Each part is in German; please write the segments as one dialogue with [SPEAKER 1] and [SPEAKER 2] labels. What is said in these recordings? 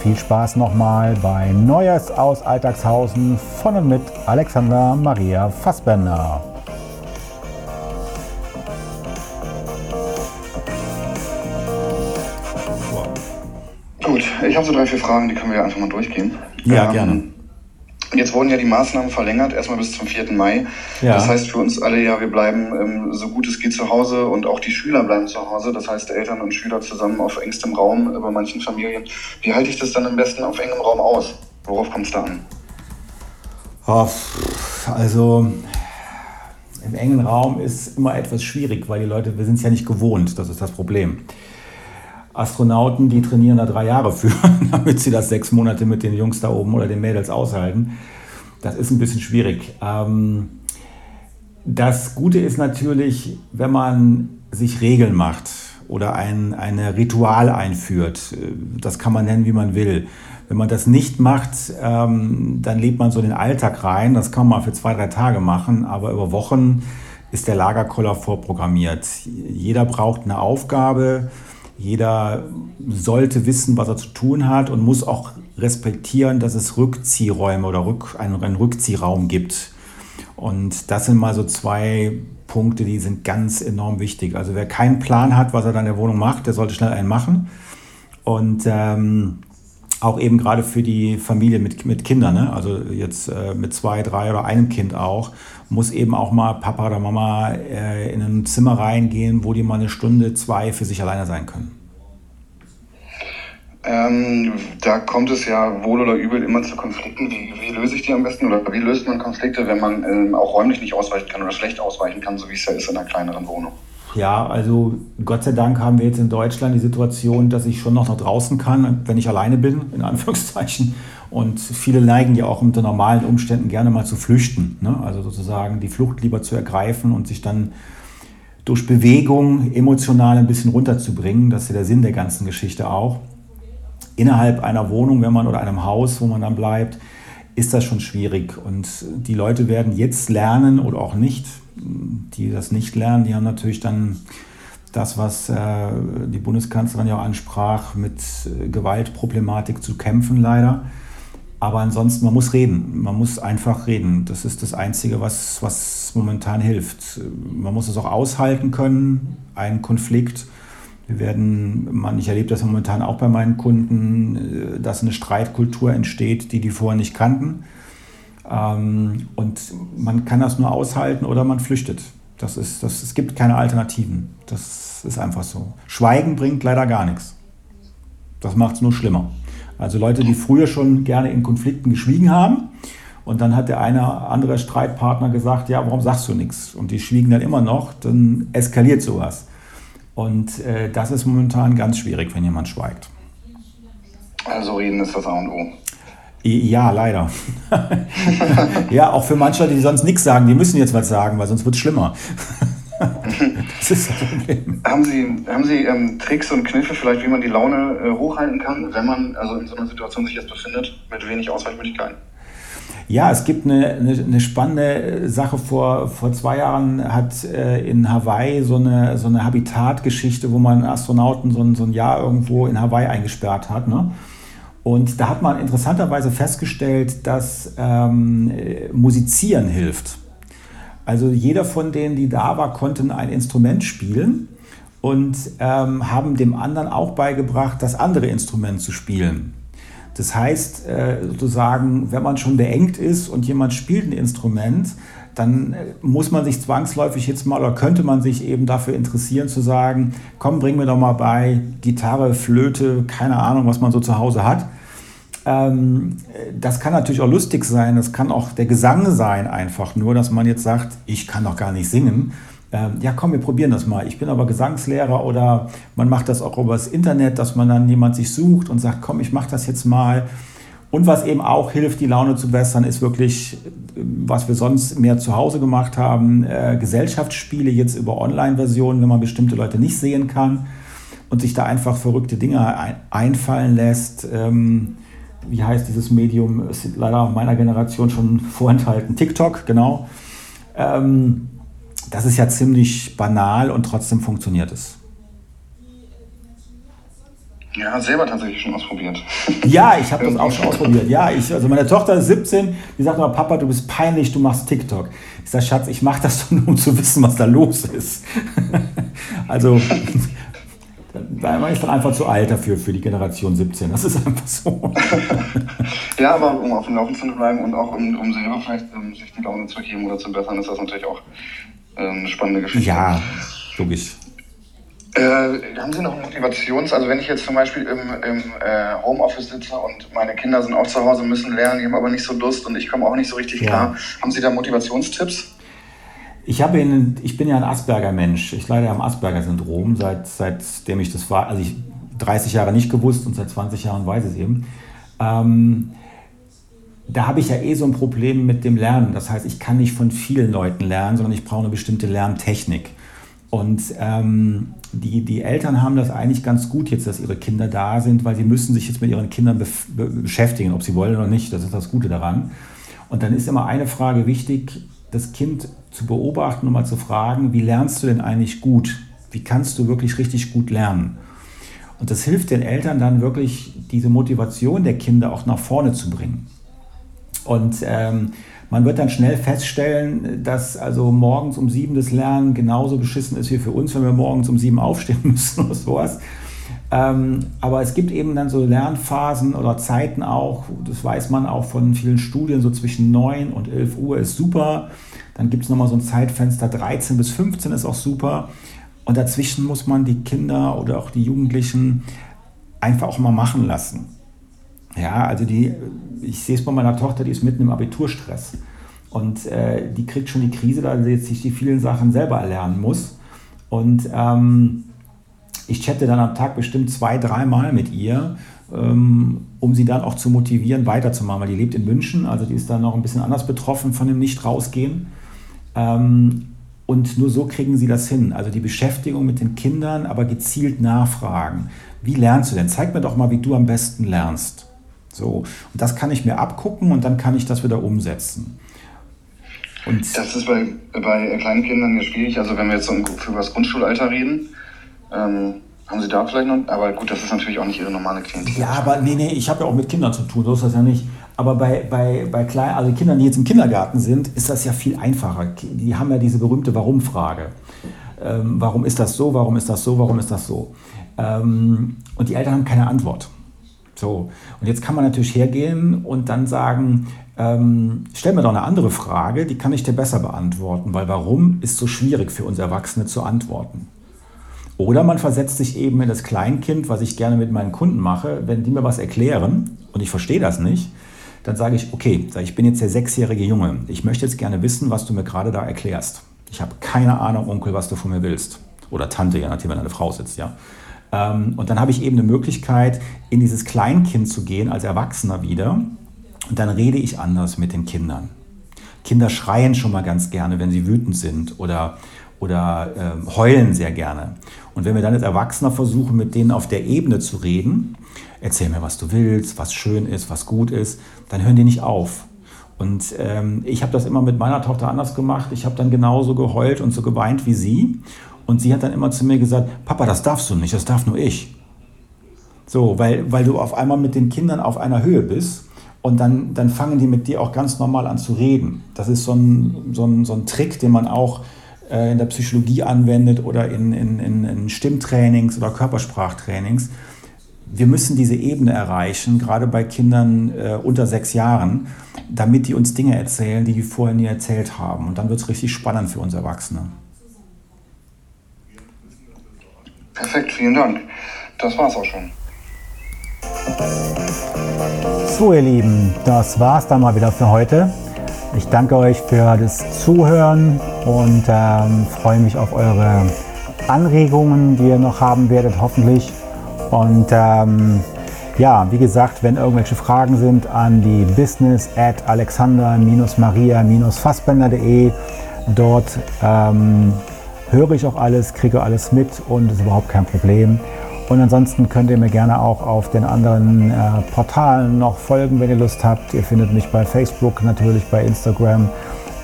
[SPEAKER 1] viel Spaß nochmal bei Neues aus Alltagshausen von und mit Alexander Maria Fassbender.
[SPEAKER 2] Gut, ich habe so drei, vier Fragen, die können wir einfach mal durchgehen.
[SPEAKER 1] Ja, ähm, gerne.
[SPEAKER 2] Jetzt wurden ja die Maßnahmen verlängert, erstmal bis zum 4. Mai. Ja. Das heißt für uns alle ja, wir bleiben ähm, so gut es geht zu Hause und auch die Schüler bleiben zu Hause. Das heißt Eltern und Schüler zusammen auf engstem Raum, über manchen Familien. Wie halte ich das dann am besten auf engem Raum aus? Worauf kommt es da an?
[SPEAKER 1] Oh, also im engen Raum ist immer etwas schwierig, weil die Leute, wir sind es ja nicht gewohnt, das ist das Problem. Astronauten, die trainieren da drei Jahre für, damit sie das sechs Monate mit den Jungs da oben oder den Mädels aushalten. Das ist ein bisschen schwierig. Ähm, das Gute ist natürlich, wenn man sich Regeln macht oder ein eine Ritual einführt. Das kann man nennen, wie man will. Wenn man das nicht macht, ähm, dann lebt man so den Alltag rein. Das kann man für zwei, drei Tage machen, aber über Wochen ist der Lagerkoller vorprogrammiert. Jeder braucht eine Aufgabe jeder sollte wissen, was er zu tun hat und muss auch respektieren, dass es Rückziehräume oder Rück, einen, einen Rückziehraum gibt. Und das sind mal so zwei Punkte, die sind ganz enorm wichtig. Also wer keinen Plan hat, was er dann in der Wohnung macht, der sollte schnell einen machen. Und ähm, auch eben gerade für die Familie mit, mit Kindern, ne? also jetzt äh, mit zwei, drei oder einem Kind auch, muss eben auch mal Papa oder Mama äh, in ein Zimmer reingehen, wo die mal eine Stunde, zwei für sich alleine sein können?
[SPEAKER 2] Ähm, da kommt es ja wohl oder übel immer zu Konflikten. Wie, wie löse ich die am besten oder wie löst man Konflikte, wenn man ähm, auch räumlich nicht ausweichen kann oder schlecht ausweichen kann, so wie es ja ist in einer kleineren Wohnung?
[SPEAKER 1] Ja, also Gott sei Dank haben wir jetzt in Deutschland die Situation, dass ich schon noch nach draußen kann, wenn ich alleine bin, in Anführungszeichen. Und viele neigen ja auch unter normalen Umständen gerne mal zu flüchten. Ne? Also sozusagen die Flucht lieber zu ergreifen und sich dann durch Bewegung emotional ein bisschen runterzubringen. Das ist ja der Sinn der ganzen Geschichte auch. Innerhalb einer Wohnung, wenn man oder einem Haus, wo man dann bleibt, ist das schon schwierig. Und die Leute werden jetzt lernen oder auch nicht. Die das nicht lernen, die haben natürlich dann das, was äh, die Bundeskanzlerin ja auch ansprach, mit äh, Gewaltproblematik zu kämpfen, leider. Aber ansonsten, man muss reden. Man muss einfach reden. Das ist das Einzige, was, was momentan hilft. Man muss es auch aushalten können, einen Konflikt. Wir werden, man, ich erlebe das momentan auch bei meinen Kunden, dass eine Streitkultur entsteht, die die vorher nicht kannten. Ähm, und man kann das nur aushalten oder man flüchtet. Das ist, das, es gibt keine Alternativen. Das ist einfach so. Schweigen bringt leider gar nichts. Das macht es nur schlimmer. Also Leute, die früher schon gerne in Konflikten geschwiegen haben. Und dann hat der eine andere Streitpartner gesagt, ja, warum sagst du nichts? Und die schwiegen dann immer noch, dann eskaliert sowas. Und äh, das ist momentan ganz schwierig, wenn jemand schweigt.
[SPEAKER 2] Also reden ist das A und O.
[SPEAKER 1] Ja, leider. ja, auch für manche Leute, die sonst nichts sagen, die müssen jetzt was sagen, weil sonst wird es schlimmer.
[SPEAKER 2] das ist das Problem. Haben Sie, haben Sie ähm, Tricks und Kniffe vielleicht, wie man die Laune äh, hochhalten kann, wenn man also in so einer Situation sich jetzt befindet, mit wenig Ausweichmöglichkeiten?
[SPEAKER 1] Ja, es gibt eine, eine, eine, spannende Sache. Vor, vor zwei Jahren hat äh, in Hawaii so eine, so eine Habitatgeschichte, wo man Astronauten so ein, so ein Jahr irgendwo in Hawaii eingesperrt hat. Ne? Und da hat man interessanterweise festgestellt, dass ähm, Musizieren hilft. Also jeder von denen, die da war, konnte ein Instrument spielen und ähm, haben dem anderen auch beigebracht, das andere Instrument zu spielen. Das heißt, äh, sozusagen, wenn man schon beengt ist und jemand spielt ein Instrument, dann äh, muss man sich zwangsläufig jetzt mal oder könnte man sich eben dafür interessieren zu sagen, komm, bring mir doch mal bei Gitarre, Flöte, keine Ahnung, was man so zu Hause hat. Ähm, das kann natürlich auch lustig sein, das kann auch der Gesang sein, einfach nur, dass man jetzt sagt, ich kann doch gar nicht singen. Ähm, ja, komm, wir probieren das mal. Ich bin aber Gesangslehrer oder man macht das auch über das Internet, dass man dann jemand sich sucht und sagt, komm, ich mache das jetzt mal. Und was eben auch hilft, die Laune zu bessern, ist wirklich, was wir sonst mehr zu Hause gemacht haben, äh, Gesellschaftsspiele jetzt über Online-Versionen, wenn man bestimmte Leute nicht sehen kann und sich da einfach verrückte Dinge ein einfallen lässt. Ähm, wie heißt dieses Medium? Ist leider meiner Generation schon vorenthalten. TikTok, genau. Ähm, das ist ja ziemlich banal und trotzdem funktioniert es.
[SPEAKER 2] Ja, selber tatsächlich schon ausprobiert.
[SPEAKER 1] Ja, ich habe das auch schon ausprobiert. Ja, ich, also meine Tochter ist 17, die sagt immer, Papa, du bist peinlich, du machst TikTok. Ich sage, Schatz, ich mache das nur, um zu wissen, was da los ist. also, man ist dann einfach zu alt dafür, für die Generation 17. Das ist einfach so.
[SPEAKER 2] ja, aber um auf dem Laufenden zu bleiben und auch um, um selber vielleicht um sich die Laune zu geben oder zu bessern, ist das natürlich auch äh, eine spannende Geschichte.
[SPEAKER 1] Ja, logisch.
[SPEAKER 2] Äh, haben Sie noch Motivations-, also wenn ich jetzt zum Beispiel im, im äh, Homeoffice sitze und meine Kinder sind auch zu Hause, müssen lernen, die haben aber nicht so Lust und ich komme auch nicht so richtig ja. klar. Haben Sie da Motivationstipps?
[SPEAKER 1] Ich, habe in, ich bin ja ein Asperger-Mensch. Ich leide am Asperger-Syndrom, seit, seitdem ich das war. Also ich 30 Jahre nicht gewusst und seit 20 Jahren weiß ich es eben. Ähm, da habe ich ja eh so ein Problem mit dem Lernen. Das heißt, ich kann nicht von vielen Leuten lernen, sondern ich brauche eine bestimmte Lerntechnik. Und ähm, die, die Eltern haben das eigentlich ganz gut jetzt, dass ihre Kinder da sind, weil sie müssen sich jetzt mit ihren Kindern be be beschäftigen, ob sie wollen oder nicht. Das ist das Gute daran. Und dann ist immer eine Frage wichtig, das Kind zu beobachten und mal zu fragen, wie lernst du denn eigentlich gut? Wie kannst du wirklich richtig gut lernen? Und das hilft den Eltern dann wirklich, diese Motivation der Kinder auch nach vorne zu bringen. Und ähm, man wird dann schnell feststellen, dass also morgens um sieben das Lernen genauso beschissen ist wie für uns, wenn wir morgens um sieben aufstehen müssen oder sowas. Ähm, aber es gibt eben dann so Lernphasen oder Zeiten auch, das weiß man auch von vielen Studien, so zwischen 9 und 11 Uhr ist super. Dann gibt es nochmal so ein Zeitfenster 13 bis 15 ist auch super. Und dazwischen muss man die Kinder oder auch die Jugendlichen einfach auch mal machen lassen. Ja, also die, ich sehe es bei meiner Tochter, die ist mitten im Abiturstress. Und äh, die kriegt schon die Krise, da sie jetzt sich die vielen Sachen selber erlernen muss. Und ähm, ich chatte dann am Tag bestimmt zwei, dreimal mit ihr, ähm, um sie dann auch zu motivieren, weiterzumachen. Weil die lebt in München, also die ist dann noch ein bisschen anders betroffen von dem Nicht-Rausgehen. Ähm, und nur so kriegen sie das hin. Also die Beschäftigung mit den Kindern, aber gezielt nachfragen. Wie lernst du denn? Zeig mir doch mal, wie du am besten lernst. So, und das kann ich mir abgucken und dann kann ich das wieder umsetzen.
[SPEAKER 2] Und das ist bei, bei kleinen Kindern ja schwierig. Also wenn wir jetzt so über das Grundschulalter reden, ähm, haben Sie da vielleicht noch, aber gut, das ist natürlich auch nicht Ihre normale Klientel.
[SPEAKER 1] Ja, aber nee, nee, ich habe ja auch mit Kindern zu tun, so ist das ja nicht. Aber bei, bei, bei kleinen, also Kindern, die jetzt im Kindergarten sind, ist das ja viel einfacher. Die haben ja diese berühmte Warum-Frage. Ähm, warum ist das so, warum ist das so, warum ist das so? Ähm, und die Eltern haben keine Antwort. So, und jetzt kann man natürlich hergehen und dann sagen, ähm, stell mir doch eine andere Frage, die kann ich dir besser beantworten, weil warum ist so schwierig für uns Erwachsene zu antworten? Oder man versetzt sich eben in das Kleinkind, was ich gerne mit meinen Kunden mache, wenn die mir was erklären und ich verstehe das nicht, dann sage ich, okay, ich bin jetzt der sechsjährige Junge, ich möchte jetzt gerne wissen, was du mir gerade da erklärst. Ich habe keine Ahnung, Onkel, was du von mir willst. Oder Tante, je nachdem, wenn eine Frau sitzt, ja. Ähm, und dann habe ich eben eine Möglichkeit, in dieses Kleinkind zu gehen als Erwachsener wieder. Und dann rede ich anders mit den Kindern. Kinder schreien schon mal ganz gerne, wenn sie wütend sind oder, oder äh, heulen sehr gerne. Und wenn wir dann als Erwachsener versuchen, mit denen auf der Ebene zu reden, erzähl mir, was du willst, was schön ist, was gut ist, dann hören die nicht auf. Und ähm, ich habe das immer mit meiner Tochter anders gemacht. Ich habe dann genauso geheult und so geweint wie sie. Und sie hat dann immer zu mir gesagt, Papa, das darfst du nicht, das darf nur ich. So, weil, weil du auf einmal mit den Kindern auf einer Höhe bist und dann, dann fangen die mit dir auch ganz normal an zu reden. Das ist so ein, so ein, so ein Trick, den man auch äh, in der Psychologie anwendet oder in, in, in, in Stimmtrainings oder Körpersprachtrainings. wir müssen diese Ebene erreichen, gerade bei Kindern äh, unter sechs Jahren, damit die uns Dinge erzählen, die die vorher nie erzählt haben. Und dann wird es richtig spannend für uns Erwachsene.
[SPEAKER 2] Perfekt, vielen Dank. Das war's auch schon.
[SPEAKER 1] So, ihr Lieben, das war's dann mal wieder für heute. Ich danke euch für das Zuhören und ähm, freue mich auf eure Anregungen, die ihr noch haben werdet, hoffentlich. Und ähm, ja, wie gesagt, wenn irgendwelche Fragen sind an die business at alexander-maria-fassbender.de. Dort ähm, höre ich auch alles, kriege alles mit und ist überhaupt kein Problem. Und ansonsten könnt ihr mir gerne auch auf den anderen äh, Portalen noch folgen, wenn ihr Lust habt. Ihr findet mich bei Facebook, natürlich bei Instagram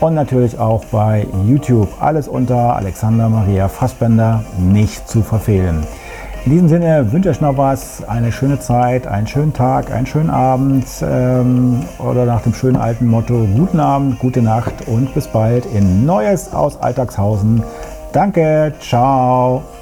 [SPEAKER 1] und natürlich auch bei YouTube. Alles unter Alexander Maria Fassbender, nicht zu verfehlen. In diesem Sinne wünsche ich euch noch was, eine schöne Zeit, einen schönen Tag, einen schönen Abend ähm, oder nach dem schönen alten Motto guten Abend, gute Nacht und bis bald in Neues aus Alltagshausen. Danke, ciao.